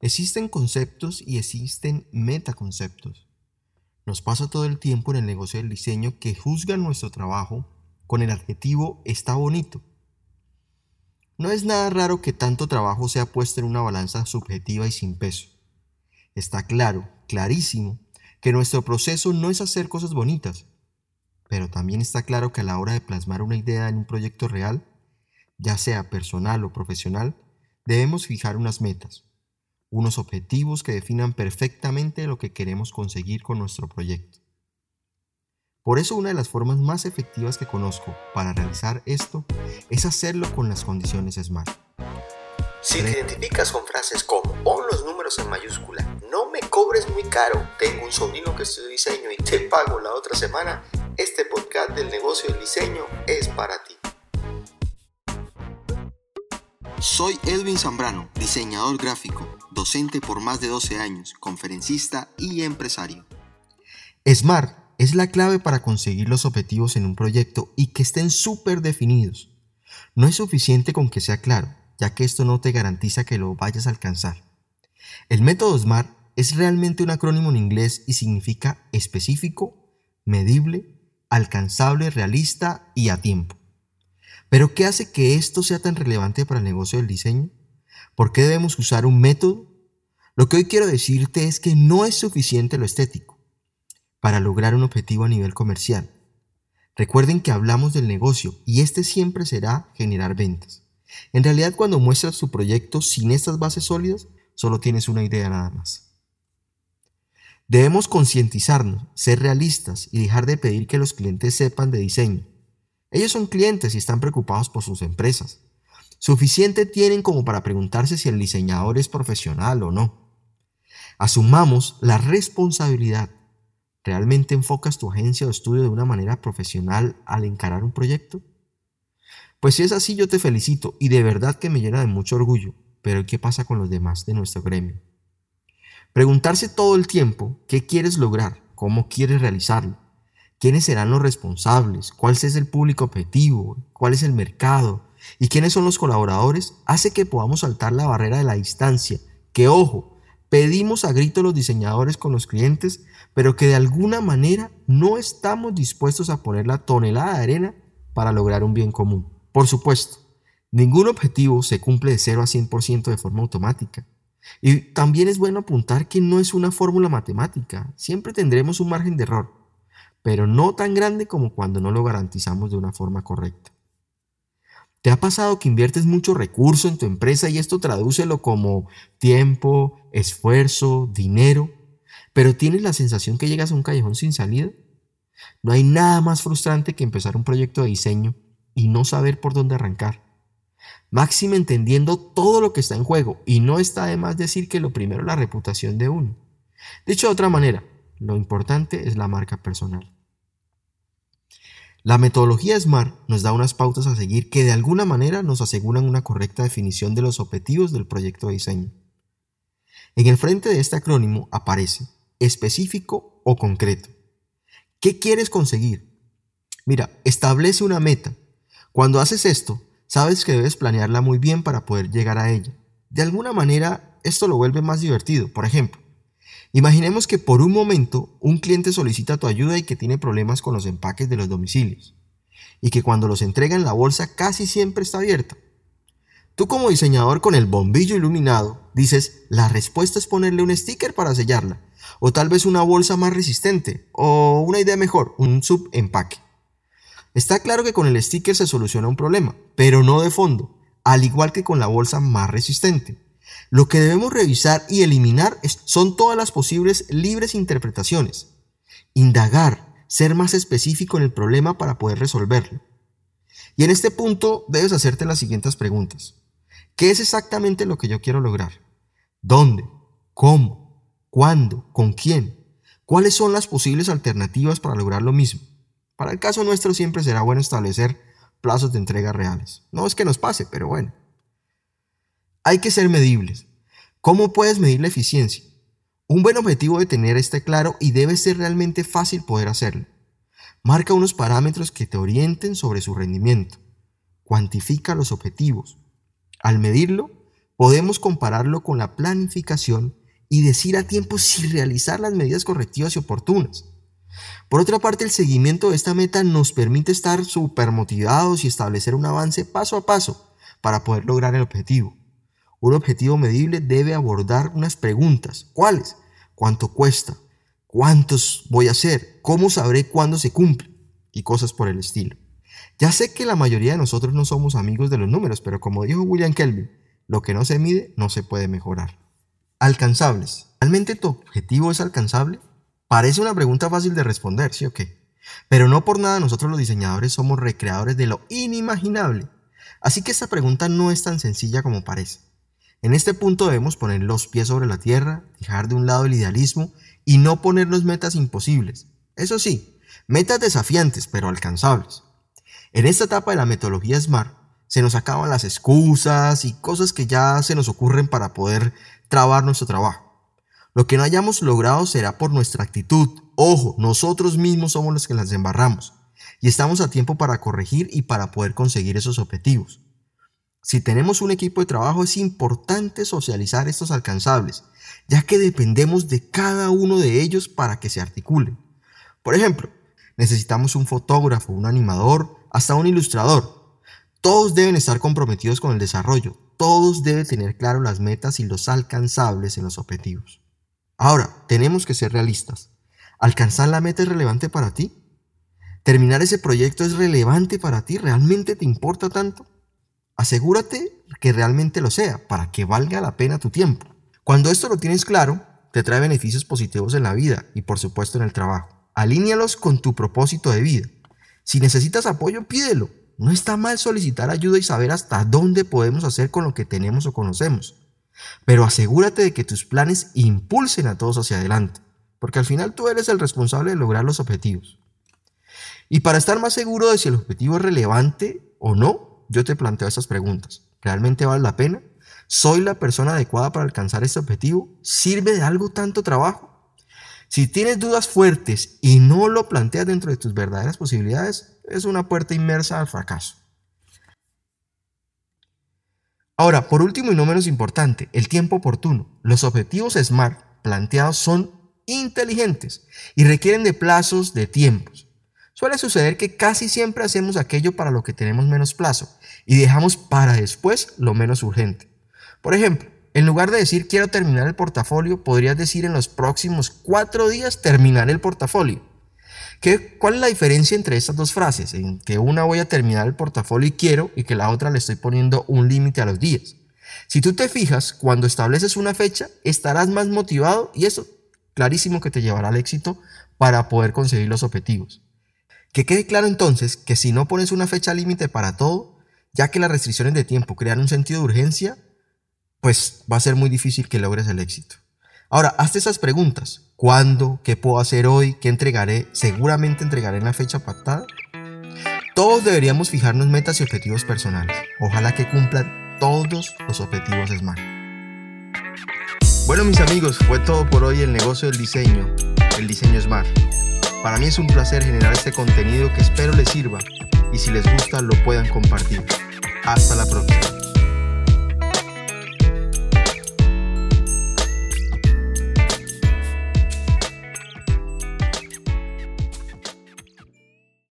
Existen conceptos y existen metaconceptos. Nos pasa todo el tiempo en el negocio del diseño que juzgan nuestro trabajo con el adjetivo está bonito. No es nada raro que tanto trabajo sea puesto en una balanza subjetiva y sin peso. Está claro, clarísimo, que nuestro proceso no es hacer cosas bonitas, pero también está claro que a la hora de plasmar una idea en un proyecto real, ya sea personal o profesional, debemos fijar unas metas, unos objetivos que definan perfectamente lo que queremos conseguir con nuestro proyecto. Por eso una de las formas más efectivas que conozco para realizar esto es hacerlo con las condiciones SMART. Si te identificas con frases como pon los números en mayúscula, no me cobres muy caro, tengo un sobrino que estudia diseño y te pago la otra semana, este podcast del negocio del diseño es para ti. Soy Edwin Zambrano, diseñador gráfico, docente por más de 12 años, conferencista y empresario. SMART es la clave para conseguir los objetivos en un proyecto y que estén súper definidos. No es suficiente con que sea claro, ya que esto no te garantiza que lo vayas a alcanzar. El método SMART es realmente un acrónimo en inglés y significa específico, medible, alcanzable, realista y a tiempo. Pero ¿qué hace que esto sea tan relevante para el negocio del diseño? ¿Por qué debemos usar un método? Lo que hoy quiero decirte es que no es suficiente lo estético para lograr un objetivo a nivel comercial. Recuerden que hablamos del negocio y este siempre será generar ventas. En realidad cuando muestras tu proyecto sin estas bases sólidas, solo tienes una idea nada más. Debemos concientizarnos, ser realistas y dejar de pedir que los clientes sepan de diseño ellos son clientes y están preocupados por sus empresas. Suficiente tienen como para preguntarse si el diseñador es profesional o no. Asumamos la responsabilidad. ¿Realmente enfocas tu agencia o estudio de una manera profesional al encarar un proyecto? Pues si es así, yo te felicito y de verdad que me llena de mucho orgullo. Pero ¿qué pasa con los demás de nuestro gremio? Preguntarse todo el tiempo qué quieres lograr, cómo quieres realizarlo, quiénes serán los responsables, cuál es el público objetivo, cuál es el mercado y quiénes son los colaboradores, hace que podamos saltar la barrera de la distancia, que ojo, pedimos a grito los diseñadores con los clientes, pero que de alguna manera no estamos dispuestos a poner la tonelada de arena para lograr un bien común. Por supuesto, ningún objetivo se cumple de 0 a 100% de forma automática. Y también es bueno apuntar que no es una fórmula matemática, siempre tendremos un margen de error pero no tan grande como cuando no lo garantizamos de una forma correcta. ¿Te ha pasado que inviertes mucho recurso en tu empresa y esto tradúcelo como tiempo, esfuerzo, dinero, pero tienes la sensación que llegas a un callejón sin salida? No hay nada más frustrante que empezar un proyecto de diseño y no saber por dónde arrancar. Máximo entendiendo todo lo que está en juego y no está de más decir que lo primero es la reputación de uno. Dicho de otra manera, lo importante es la marca personal. La metodología SMART nos da unas pautas a seguir que de alguna manera nos aseguran una correcta definición de los objetivos del proyecto de diseño. En el frente de este acrónimo aparece específico o concreto. ¿Qué quieres conseguir? Mira, establece una meta. Cuando haces esto, sabes que debes planearla muy bien para poder llegar a ella. De alguna manera, esto lo vuelve más divertido. Por ejemplo, Imaginemos que por un momento un cliente solicita tu ayuda y que tiene problemas con los empaques de los domicilios y que cuando los entregan la bolsa casi siempre está abierta. Tú como diseñador con el bombillo iluminado dices, la respuesta es ponerle un sticker para sellarla, o tal vez una bolsa más resistente, o una idea mejor, un subempaque. Está claro que con el sticker se soluciona un problema, pero no de fondo, al igual que con la bolsa más resistente. Lo que debemos revisar y eliminar son todas las posibles libres interpretaciones. Indagar, ser más específico en el problema para poder resolverlo. Y en este punto debes hacerte las siguientes preguntas. ¿Qué es exactamente lo que yo quiero lograr? ¿Dónde? ¿Cómo? ¿Cuándo? ¿Con quién? ¿Cuáles son las posibles alternativas para lograr lo mismo? Para el caso nuestro siempre será bueno establecer plazos de entrega reales. No es que nos pase, pero bueno. Hay que ser medibles. ¿Cómo puedes medir la eficiencia? Un buen objetivo de tener este claro y debe ser realmente fácil poder hacerlo. Marca unos parámetros que te orienten sobre su rendimiento. Cuantifica los objetivos. Al medirlo, podemos compararlo con la planificación y decir a tiempo si realizar las medidas correctivas y oportunas. Por otra parte, el seguimiento de esta meta nos permite estar súper motivados y establecer un avance paso a paso para poder lograr el objetivo. Un objetivo medible debe abordar unas preguntas. ¿Cuáles? ¿Cuánto cuesta? ¿Cuántos voy a hacer? ¿Cómo sabré cuándo se cumple? Y cosas por el estilo. Ya sé que la mayoría de nosotros no somos amigos de los números, pero como dijo William Kelvin, lo que no se mide no se puede mejorar. Alcanzables. ¿Realmente tu objetivo es alcanzable? Parece una pregunta fácil de responder, ¿sí o qué? Pero no por nada nosotros los diseñadores somos recreadores de lo inimaginable. Así que esta pregunta no es tan sencilla como parece. En este punto debemos poner los pies sobre la tierra, dejar de un lado el idealismo y no ponernos metas imposibles. Eso sí, metas desafiantes pero alcanzables. En esta etapa de la metodología SMART se nos acaban las excusas y cosas que ya se nos ocurren para poder trabar nuestro trabajo. Lo que no hayamos logrado será por nuestra actitud. Ojo, nosotros mismos somos los que las embarramos y estamos a tiempo para corregir y para poder conseguir esos objetivos. Si tenemos un equipo de trabajo es importante socializar estos alcanzables, ya que dependemos de cada uno de ellos para que se articulen. Por ejemplo, necesitamos un fotógrafo, un animador, hasta un ilustrador. Todos deben estar comprometidos con el desarrollo, todos deben tener claro las metas y los alcanzables en los objetivos. Ahora, tenemos que ser realistas. ¿Alcanzar la meta es relevante para ti? ¿Terminar ese proyecto es relevante para ti? ¿Realmente te importa tanto? Asegúrate que realmente lo sea, para que valga la pena tu tiempo. Cuando esto lo tienes claro, te trae beneficios positivos en la vida y por supuesto en el trabajo. Alínealos con tu propósito de vida. Si necesitas apoyo, pídelo. No está mal solicitar ayuda y saber hasta dónde podemos hacer con lo que tenemos o conocemos. Pero asegúrate de que tus planes impulsen a todos hacia adelante, porque al final tú eres el responsable de lograr los objetivos. Y para estar más seguro de si el objetivo es relevante o no, yo te planteo estas preguntas. ¿Realmente vale la pena? ¿Soy la persona adecuada para alcanzar este objetivo? ¿Sirve de algo tanto trabajo? Si tienes dudas fuertes y no lo planteas dentro de tus verdaderas posibilidades, es una puerta inmersa al fracaso. Ahora, por último y no menos importante, el tiempo oportuno. Los objetivos SMART planteados son inteligentes y requieren de plazos de tiempos. Suele suceder que casi siempre hacemos aquello para lo que tenemos menos plazo y dejamos para después lo menos urgente. Por ejemplo, en lugar de decir quiero terminar el portafolio, podrías decir en los próximos cuatro días terminar el portafolio. ¿Qué, ¿Cuál es la diferencia entre estas dos frases? En que una voy a terminar el portafolio y quiero y que la otra le estoy poniendo un límite a los días. Si tú te fijas, cuando estableces una fecha, estarás más motivado y eso clarísimo que te llevará al éxito para poder conseguir los objetivos. Que quede claro entonces que si no pones una fecha límite para todo, ya que las restricciones de tiempo crean un sentido de urgencia, pues va a ser muy difícil que logres el éxito. Ahora, hazte esas preguntas. ¿Cuándo? ¿Qué puedo hacer hoy? ¿Qué entregaré? ¿Seguramente entregaré en la fecha pactada? Todos deberíamos fijarnos metas y objetivos personales. Ojalá que cumplan todos los objetivos SMART. Bueno mis amigos, fue todo por hoy el negocio del diseño, el diseño Smart. Para mí es un placer generar este contenido que espero les sirva y si les gusta lo puedan compartir. Hasta la próxima.